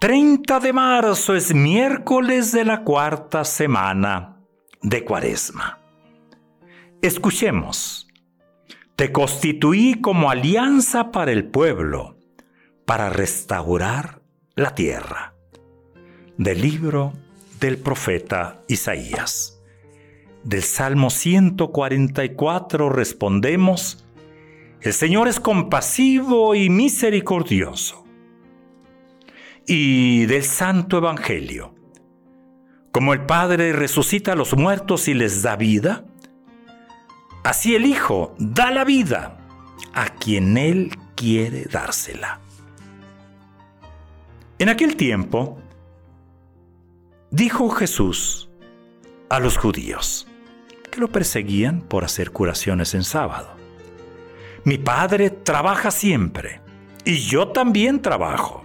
30 de marzo es miércoles de la cuarta semana de Cuaresma. Escuchemos. Te constituí como alianza para el pueblo, para restaurar la tierra. Del libro del profeta Isaías. Del Salmo 144 respondemos, El Señor es compasivo y misericordioso y del Santo Evangelio. Como el Padre resucita a los muertos y les da vida, así el Hijo da la vida a quien Él quiere dársela. En aquel tiempo, dijo Jesús a los judíos que lo perseguían por hacer curaciones en sábado. Mi Padre trabaja siempre y yo también trabajo.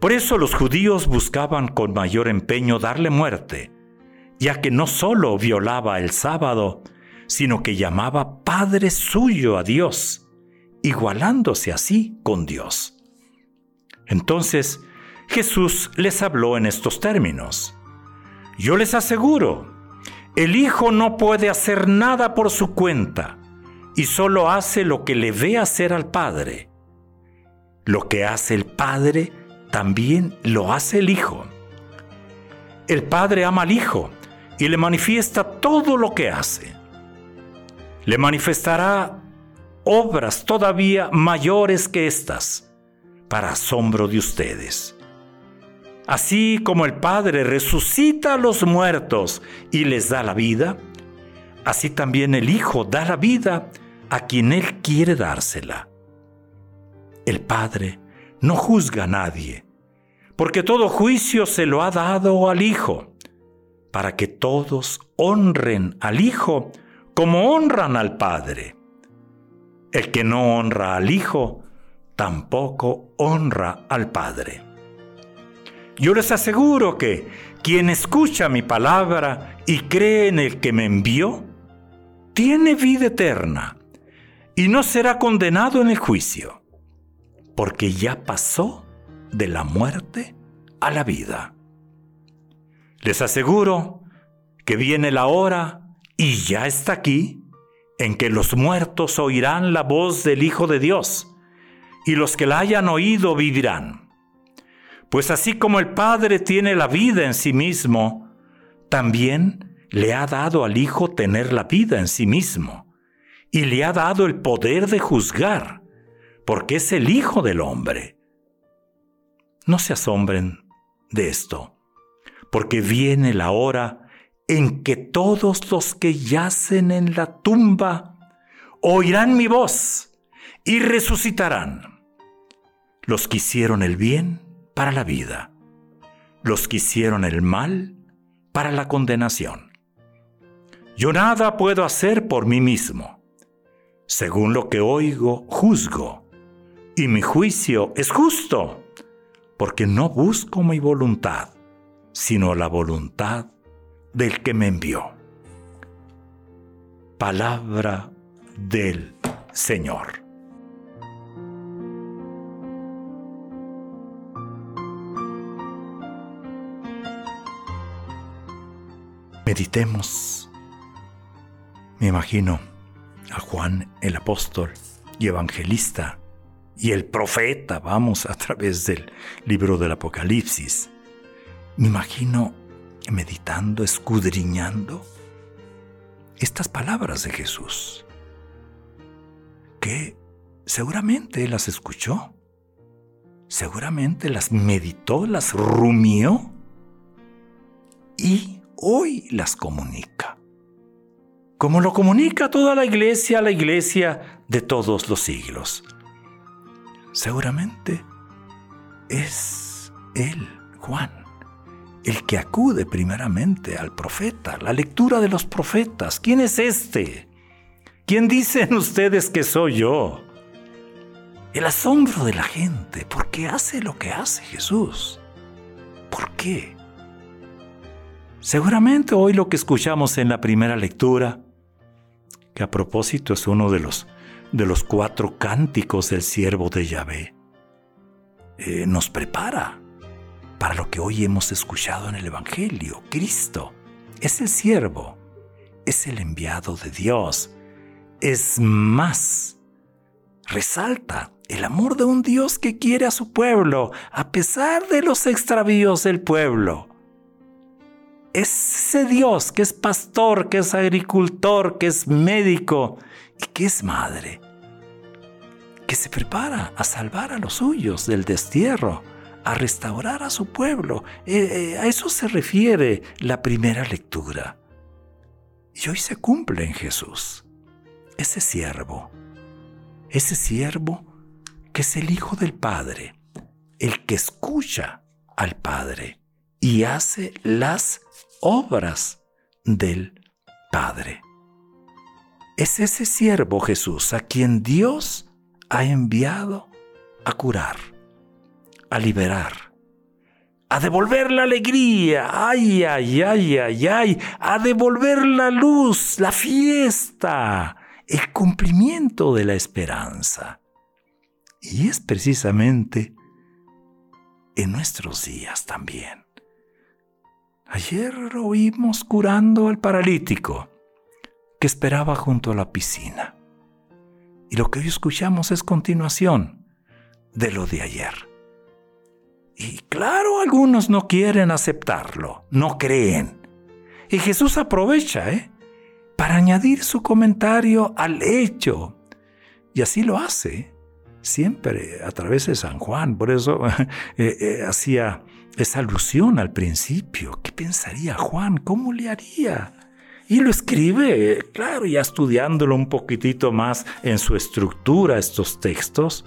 Por eso los judíos buscaban con mayor empeño darle muerte, ya que no solo violaba el sábado, sino que llamaba Padre suyo a Dios, igualándose así con Dios. Entonces Jesús les habló en estos términos. Yo les aseguro, el Hijo no puede hacer nada por su cuenta, y solo hace lo que le ve hacer al Padre. Lo que hace el Padre, también lo hace el Hijo. El Padre ama al Hijo y le manifiesta todo lo que hace. Le manifestará obras todavía mayores que estas, para asombro de ustedes. Así como el Padre resucita a los muertos y les da la vida, así también el Hijo da la vida a quien Él quiere dársela. El Padre no juzga a nadie, porque todo juicio se lo ha dado al Hijo, para que todos honren al Hijo como honran al Padre. El que no honra al Hijo, tampoco honra al Padre. Yo les aseguro que quien escucha mi palabra y cree en el que me envió, tiene vida eterna y no será condenado en el juicio porque ya pasó de la muerte a la vida. Les aseguro que viene la hora, y ya está aquí, en que los muertos oirán la voz del Hijo de Dios, y los que la hayan oído vivirán. Pues así como el Padre tiene la vida en sí mismo, también le ha dado al Hijo tener la vida en sí mismo, y le ha dado el poder de juzgar porque es el Hijo del Hombre. No se asombren de esto, porque viene la hora en que todos los que yacen en la tumba oirán mi voz y resucitarán. Los que hicieron el bien para la vida, los que hicieron el mal para la condenación. Yo nada puedo hacer por mí mismo. Según lo que oigo, juzgo y mi juicio es justo, porque no busco mi voluntad, sino la voluntad del que me envió. Palabra del Señor. Meditemos. Me imagino a Juan el apóstol y evangelista y el profeta, vamos, a través del libro del Apocalipsis. Me imagino meditando, escudriñando estas palabras de Jesús. Qué seguramente las escuchó, seguramente las meditó, las rumió y hoy las comunica. Como lo comunica toda la iglesia, la iglesia de todos los siglos. Seguramente es él, Juan, el que acude primeramente al profeta, la lectura de los profetas. ¿Quién es este? ¿Quién dicen ustedes que soy yo? El asombro de la gente, ¿por qué hace lo que hace Jesús? ¿Por qué? Seguramente hoy lo que escuchamos en la primera lectura, que a propósito es uno de los, de los cuatro cánticos del siervo de Yahvé, eh, nos prepara para lo que hoy hemos escuchado en el Evangelio. Cristo es el siervo, es el enviado de Dios. Es más, resalta el amor de un Dios que quiere a su pueblo a pesar de los extravíos del pueblo. Ese Dios que es pastor, que es agricultor, que es médico y que es madre, que se prepara a salvar a los suyos del destierro a restaurar a su pueblo. Eh, eh, a eso se refiere la primera lectura. Y hoy se cumple en Jesús. Ese siervo, ese siervo que es el Hijo del Padre, el que escucha al Padre y hace las obras del Padre. Es ese siervo Jesús a quien Dios ha enviado a curar a liberar, a devolver la alegría, ay, ay, ay, ay, ay, a devolver la luz, la fiesta, el cumplimiento de la esperanza. Y es precisamente en nuestros días también. Ayer lo curando al paralítico que esperaba junto a la piscina. Y lo que hoy escuchamos es continuación de lo de ayer. Y claro, algunos no quieren aceptarlo, no creen. Y Jesús aprovecha, ¿eh? Para añadir su comentario al hecho. Y así lo hace, siempre a través de San Juan. Por eso eh, eh, hacía esa alusión al principio. ¿Qué pensaría Juan? ¿Cómo le haría? Y lo escribe, claro, ya estudiándolo un poquitito más en su estructura, estos textos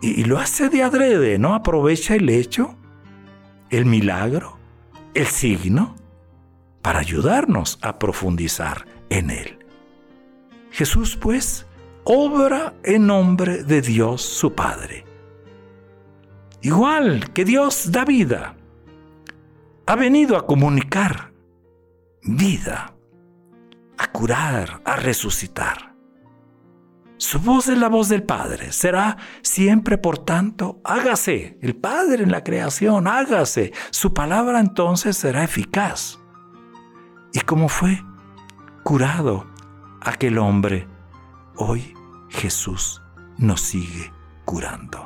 y, lo hace de adrede, ¿no? Aprovecha el hecho, el milagro, el signo, para ayudarnos a profundizar en él. Jesús, pues, obra en nombre de Dios su Padre. Igual que Dios da vida, ha venido a comunicar vida, a curar, a resucitar. Su voz es la voz del Padre. Será siempre, por tanto, hágase. El Padre en la creación, hágase. Su palabra entonces será eficaz. Y como fue curado aquel hombre, hoy Jesús nos sigue curando.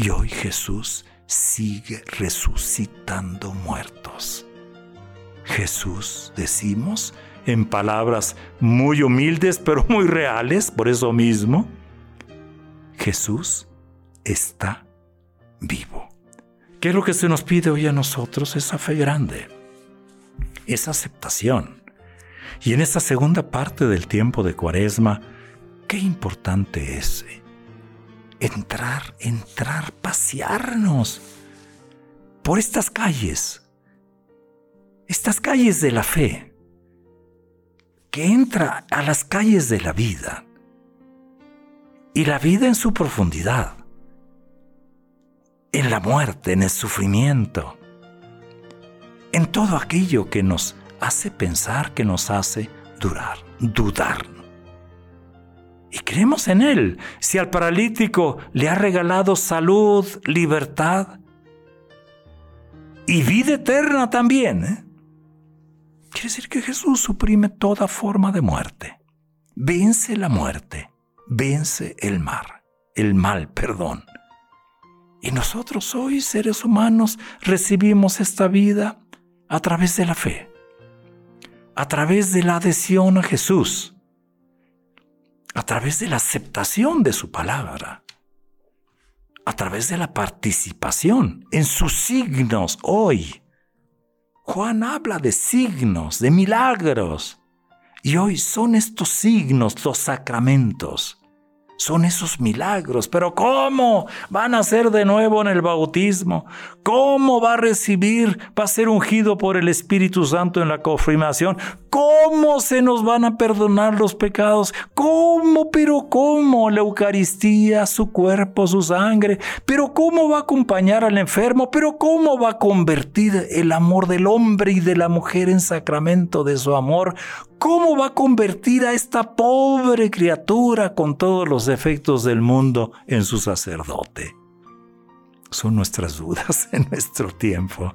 Y hoy Jesús sigue resucitando muertos. Jesús, decimos, en palabras muy humildes pero muy reales, por eso mismo, Jesús está vivo. ¿Qué es lo que se nos pide hoy a nosotros? Esa fe grande, esa aceptación. Y en esta segunda parte del tiempo de Cuaresma, qué importante es eh, entrar, entrar, pasearnos por estas calles, estas calles de la fe, que entra a las calles de la vida y la vida en su profundidad, en la muerte, en el sufrimiento, en todo aquello que nos hace pensar, que nos hace durar, dudar. Y creemos en Él. Si al paralítico le ha regalado salud, libertad y vida eterna también, ¿eh? Quiere decir que Jesús suprime toda forma de muerte. Vence la muerte, vence el mar, el mal, perdón. Y nosotros hoy, seres humanos, recibimos esta vida a través de la fe, a través de la adhesión a Jesús, a través de la aceptación de su palabra, a través de la participación en sus signos hoy. Juan habla de signos, de milagros, y hoy son estos signos los sacramentos son esos milagros. Pero ¿cómo van a ser de nuevo en el bautismo? ¿Cómo va a recibir, va a ser ungido por el Espíritu Santo en la confirmación? ¿Cómo se nos van a perdonar los pecados? ¿Cómo, pero cómo? La Eucaristía, su cuerpo, su sangre. Pero ¿cómo va a acompañar al enfermo? Pero ¿cómo va a convertir el amor del hombre y de la mujer en sacramento de su amor? ¿Cómo va a convertir a esta pobre criatura con todos los defectos del mundo en su sacerdote? Son nuestras dudas en nuestro tiempo.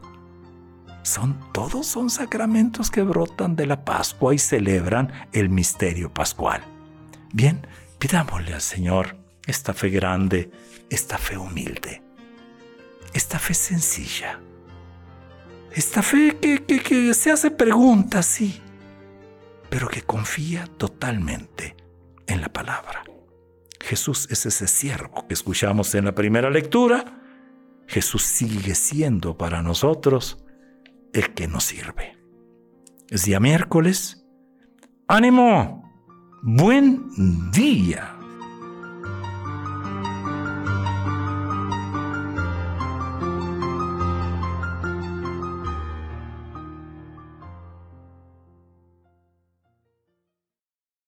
Son todos son sacramentos que brotan de la Pascua y celebran el misterio pascual. Bien, pidámosle al Señor esta fe grande, esta fe humilde, esta fe sencilla, esta fe que, se hace preguntas, sí, pero que confía totalmente en la palabra. Jesús es ese siervo que escuchamos en la primera lectura. Jesús sigue siendo para nosotros el que nos sirve. Es día miércoles. ¡Ánimo! Buen día.